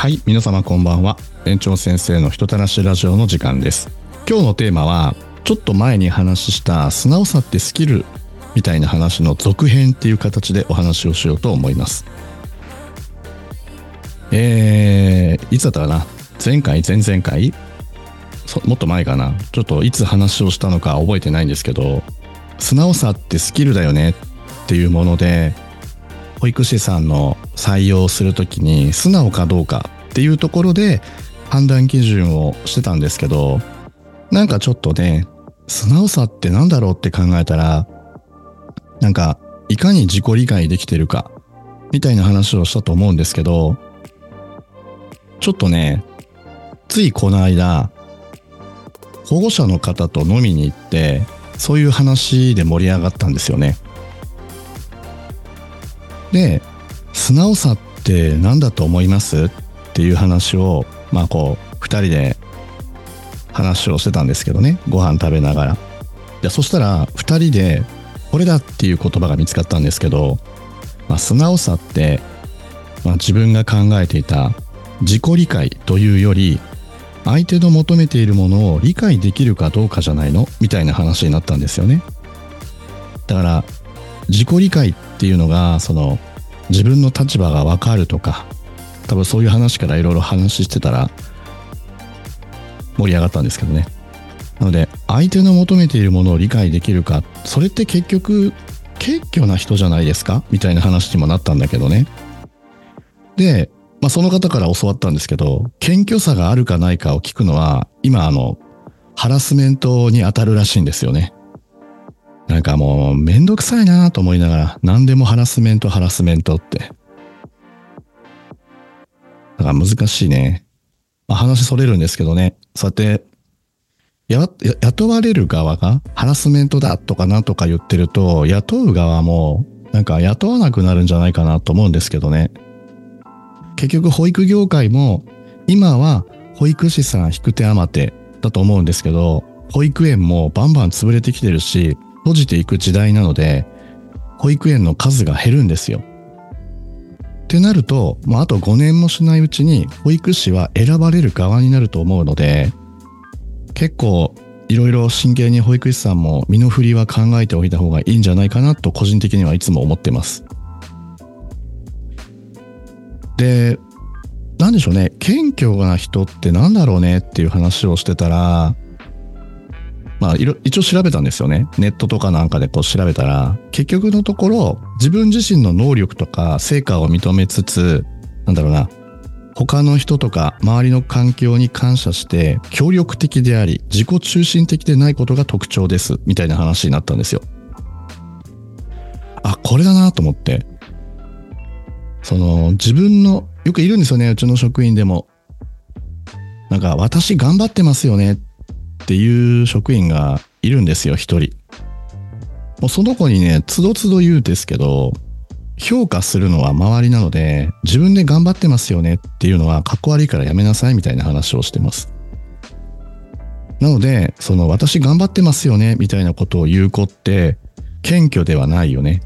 はい、皆様こんばんは。園長先生の人たらしラジオの時間です。今日のテーマは、ちょっと前に話した素直さってスキルみたいな話の続編っていう形でお話をしようと思います。えー、いつだったかな？前回、前々回？もっと前かな？ちょっといつ話をしたのか覚えてないんですけど、素直さってスキルだよねっていうもので、保育士さんの採用するときに素直かどうかっていうところで判断基準をしてたんですけど、なんかちょっとね、素直さってなんだろうって考えたら、なんかいかに自己理解できてるかみたいな話をしたと思うんですけど、ちょっとね、ついこの間、保護者の方と飲みに行って、そういう話で盛り上がったんですよね。で、素直さって何だと思います？っていう話を、まあこう、二人で話をしてたんですけどね。ご飯食べながら。で、そしたら二人で、これだっていう言葉が見つかったんですけど、まあ、素直さって、まあ、自分が考えていた自己理解というより、相手の求めているものを理解できるかどうかじゃないの？みたいな話になったんですよね。だから、自己理解っていうのが、その、自分の立場がわかるとか、多分そういう話からいろいろ話してたら、盛り上がったんですけどね。なので、相手の求めているものを理解できるか、それって結局、謙虚な人じゃないですか？みたいな話にもなったんだけどね。で、まあ、その方から教わったんですけど、謙虚さがあるかないかを聞くのは、今、あの、ハラスメントに当たるらしいんですよね。なんかもう、めんどくさいなと思いながら、何でもハラスメント、ハラスメントって。だから難しいね。まあ、話それるんですけどね。そうやって、や、雇われる側がハラスメントだとかなんとか言ってると、雇う側も、なんか雇わなくなるんじゃないかなと思うんですけどね。結局保育業界も今は保育士さん引く手あまてだと思うんですけど保育園もバンバン潰れてきてるし閉じていく時代なので保育園の数が減るんですよ。ってなると、まあ、あと5年もしないうちに保育士は選ばれる側になると思うので結構いろいろ真剣に保育士さんも身の振りは考えておいた方がいいんじゃないかなと個人的にはいつも思ってます。で、なんでしょうね、謙虚な人ってなんだろうねっていう話をしてたら、まあ、いろ一応調べたんですよね。ネットとかなんかでこう調べたら、結局のところ、自分自身の能力とか成果を認めつつ、なんだろうな、他の人とか周りの環境に感謝して協力的であり自己中心的でないことが特徴ですみたいな話になったんですよ。あ、これだなと思って。その自分の、よくいるんですよね、うちの職員でも。なんか、私頑張ってますよねっていう職員がいるんですよ、一人。もうその子にね、つどつど言うんですけど、評価するのは周りなので、自分で頑張ってますよねっていうのは、かっこ悪いからやめなさいみたいな話をしてます。なので、その私頑張ってますよねみたいなことを言う子って、謙虚ではないよね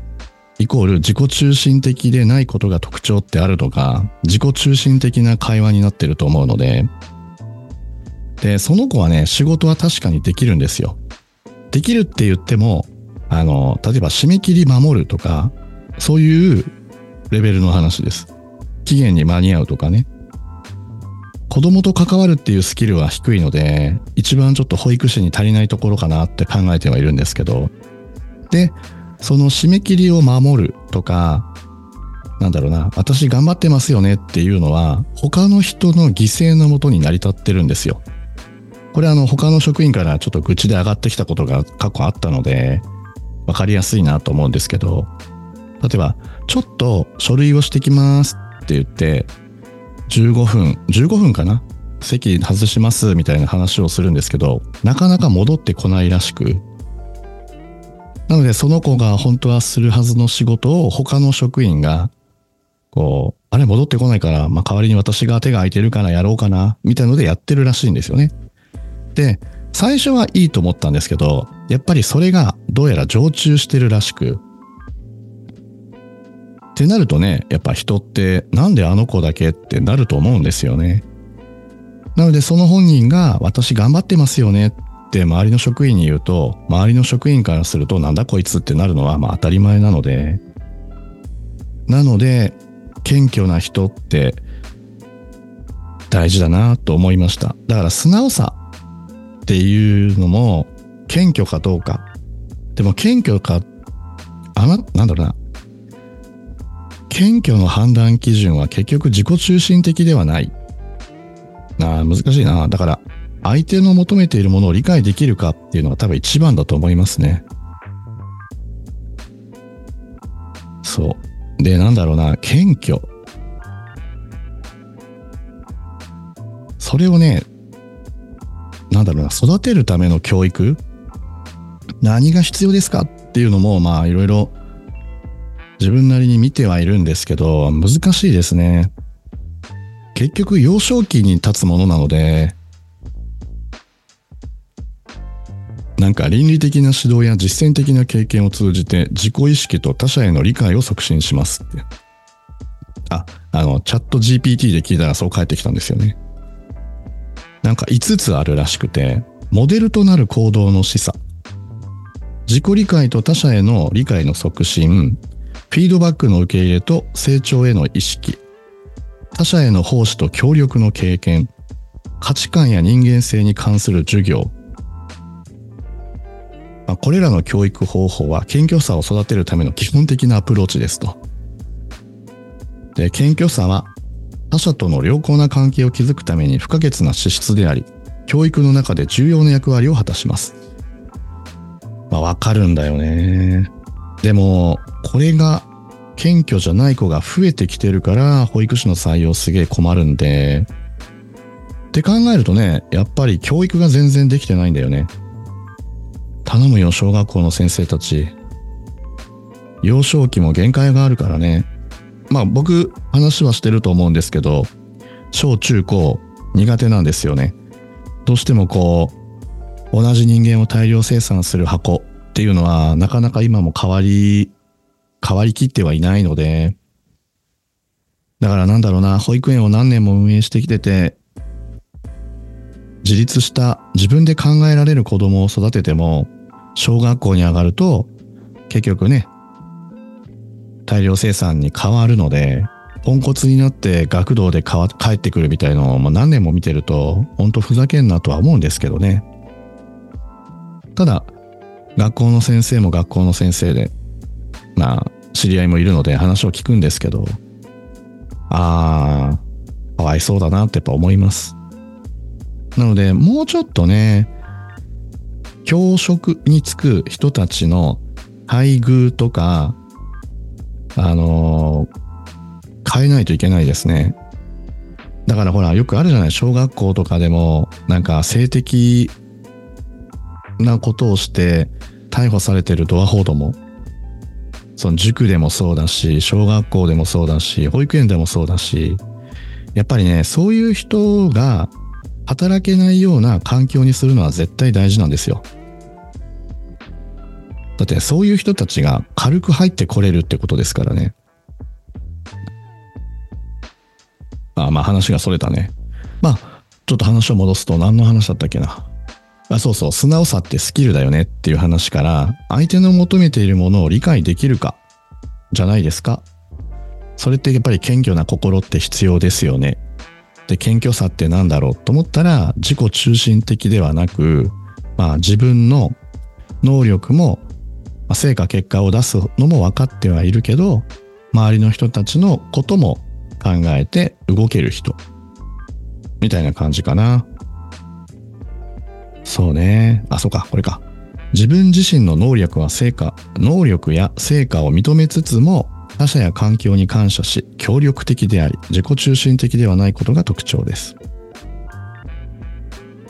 イコール自己中心的でないことが特徴ってあるとか、自己中心的な会話になってると思うので、で、その子はね、仕事は確かにできるんですよ。できるって言っても、あの、例えば締め切り守るとか、そういうレベルの話です。期限に間に合うとかね。子供と関わるっていうスキルは低いので、一番ちょっと保育士に足りないところかなって考えてはいるんですけど、で、その締め切りを守るとか、なんだろうな、私頑張ってますよねっていうのは、他の人の犠牲のもとに成り立ってるんですよ。これあの、他の職員からちょっと愚痴で上がってきたことが過去あったので、わかりやすいなと思うんですけど、例えば、ちょっと書類をしてきますって言って、15分、15分かな？席外しますみたいな話をするんですけど、なかなか戻ってこないらしく、なので、その子が本当はするはずの仕事を他の職員が、こう、あれ戻ってこないから、まあ、代わりに私が手が空いてるからやろうかな、みたいのでやってるらしいんですよね。で、最初はいいと思ったんですけど、やっぱりそれがどうやら常駐してるらしく、ってなるとね、やっぱ人ってなんであの子だけってなると思うんですよね。なのでその本人が私頑張ってますよねって周りの職員に言うと、周りの職員からするとなんだこいつってなるのはまあ当たり前なので、なので謙虚な人って大事だなと思いました。だから素直さっていうのも謙虚かどうか。でも謙虚か、あな、なんだろうな。謙虚の判断基準は結局自己中心的ではない。あ難しいな。だから、相手の求めているものを理解できるかっていうのが多分一番だと思いますね。そう。で、なんだろうな、謙虚。それをね、なんだろうな、育てるための教育？何が必要ですか？っていうのも、まあ、いろいろ自分なりに見てはいるんですけど、難しいですね。結局、幼少期に立つものなので、なんか倫理的な指導や実践的な経験を通じて自己意識と他者への理解を促進しますって。あ、あの、チャット GPT で聞いたらそう返ってきたんですよね。なんか5つあるらしくて、モデルとなる行動の示唆。自己理解と他者への理解の促進、フィードバックの受け入れと成長への意識、他者への奉仕と協力の経験、価値観や人間性に関する授業、まあ、これらの教育方法は謙虚さを育てるための基本的なアプローチですと。で、謙虚さは他者との良好な関係を築くために不可欠な資質であり、教育の中で重要な役割を果たします。まあ、わかるんだよね。でも、これが謙虚じゃない子が増えてきてるから、保育士の採用すげえ困るんで、って考えるとね、やっぱり教育が全然できてないんだよね。頼むよ、小学校の先生たち。幼少期も限界があるからね。まあ僕、話はしてると思うんですけど、小中高苦手なんですよね。どうしてもこう、同じ人間を大量生産する箱っていうのはなかなか今も変わり変わりきってはいないので、だからなんだろうな、保育園を何年も運営してきてて、自立した自分で考えられる子供を育てても、小学校に上がると、結局ね、大量生産に変わるので、ポンコツになって学童で帰ってくるみたいのをもう何年も見てると、ほんとふざけんなとは思うんですけどね。ただ、学校の先生も学校の先生で、まあ、知り合いもいるので話を聞くんですけど、ああ、かわいそうだなってやっぱ思います。なので、もうちょっとね、教職に就く人たちの待遇とか、あの、変えないといけないですね。だからほら、よくあるじゃない小学校とかでも、なんか性的なことをして逮捕されてるドアホードもその塾でもそうだし、小学校でもそうだし、保育園でもそうだし、やっぱりね、そういう人が働けないような環境にするのは絶対大事なんですよ。だってそういう人たちが軽く入ってこれるってことですからね。あまあ話がそれたね。まあ、ちょっと話を戻すと何の話だったっけな。あそうそう、素直さってスキルだよねっていう話から、相手の求めているものを理解できるか、じゃないですか。それってやっぱり謙虚な心って必要ですよね。で、謙虚さって何だろうと思ったら、自己中心的ではなく、まあ自分の能力も、あ、成果結果を出すのも分かってはいるけど、周りの人たちのことも考えて動ける人。みたいな感じかな。そうね。あ、そうか、これか。自分自身の能力は成果、能力や成果を認めつつも、他者や環境に感謝し、協力的であり、自己中心的ではないことが特徴です。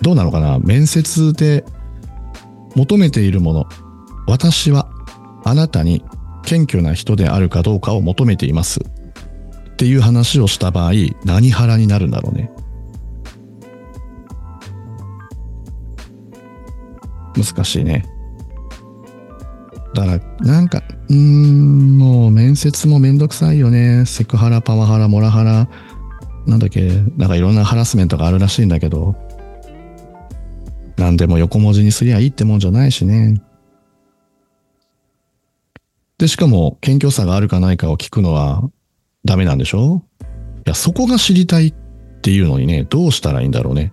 どうなのかな？面接で求めているもの、私はあなたに謙虚な人であるかどうかを求めています。っていう話をした場合、何腹になるんだろうね。難しいね。だから、なんか、うーん、もう面接もめんどくさいよね。セクハラ、パワハラ、モラハラ、なんだっけ、なんかいろんなハラスメントがあるらしいんだけど、なんでも横文字にすりゃいいってもんじゃないしね。で、しかも、謙虚さがあるかないかを聞くのはダメなんでしょ？いや、そこが知りたいっていうのにね、どうしたらいいんだろうね。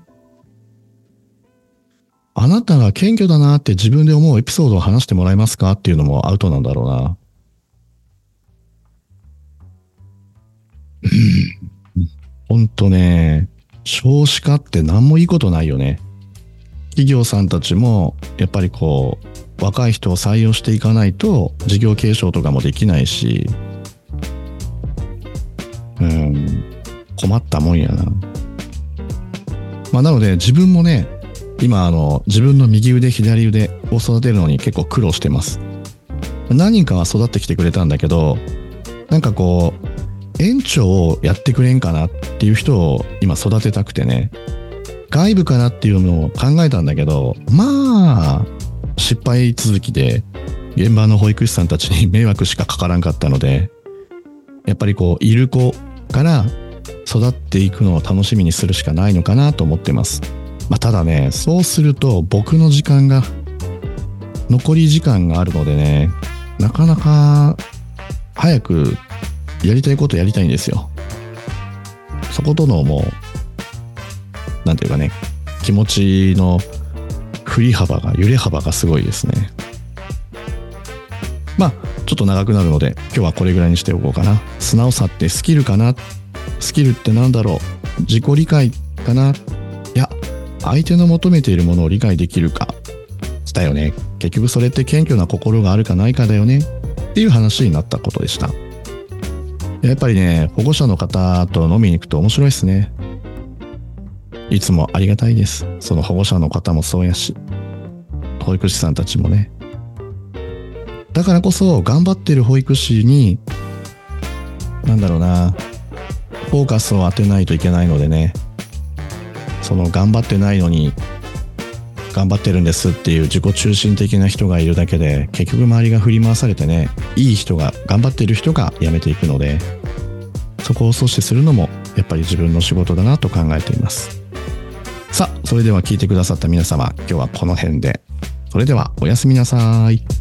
あなたが謙虚だなって自分で思うエピソードを話してもらえますかっていうのもアウトなんだろうな。ほんとね、少子化って何もいいことないよね。企業さんたちも、やっぱりこう、若い人を採用していかないと、事業継承とかもできないし、うん、困ったもんやな。まあ、なので自分もね、今あの、自分の右腕、左腕を育てるのに結構苦労してます。何人かは育ってきてくれたんだけど、なんかこう、園長をやってくれんかなっていう人を今育てたくてね、外部かなっていうのを考えたんだけど、まあ、失敗続きで、現場の保育士さんたちに 迷惑しかかからんかったので、やっぱりこう、いる子から育っていくのを楽しみにするしかないのかなと思ってます。まあ、ただね、そうすると僕の時間が、残り時間があるのでね、なかなか早くやりたいことやりたいんですよ。そことのもう、なんていうかね、気持ちの振り幅が、揺れ幅がすごいですね。まあ、ちょっと長くなるので、今日はこれぐらいにしておこうかな。素直さってスキルかな？スキルってなんだろう？自己理解かな？いや、相手の求めているものを理解できるか？だよね。結局それって謙虚な心があるかないかだよね。っていう話になったことでした。やっぱりね、保護者の方と飲みに行くと面白いですね。いつもありがたいです。その保護者の方もそうやし、保育士さんたちもね。だからこそ頑張ってる保育士に、なんだろうな、フォーカスを当てないといけないのでね、その頑張ってないのに、頑張ってるんですっていう自己中心的な人がいるだけで、結局周りが振り回されてね、いい人が、頑張ってる人が辞めていくので、そこを阻止するのも、やっぱり自分の仕事だなと考えています。さあ、それでは聞いてくださった皆様、今日はこの辺で。それではおやすみなさい。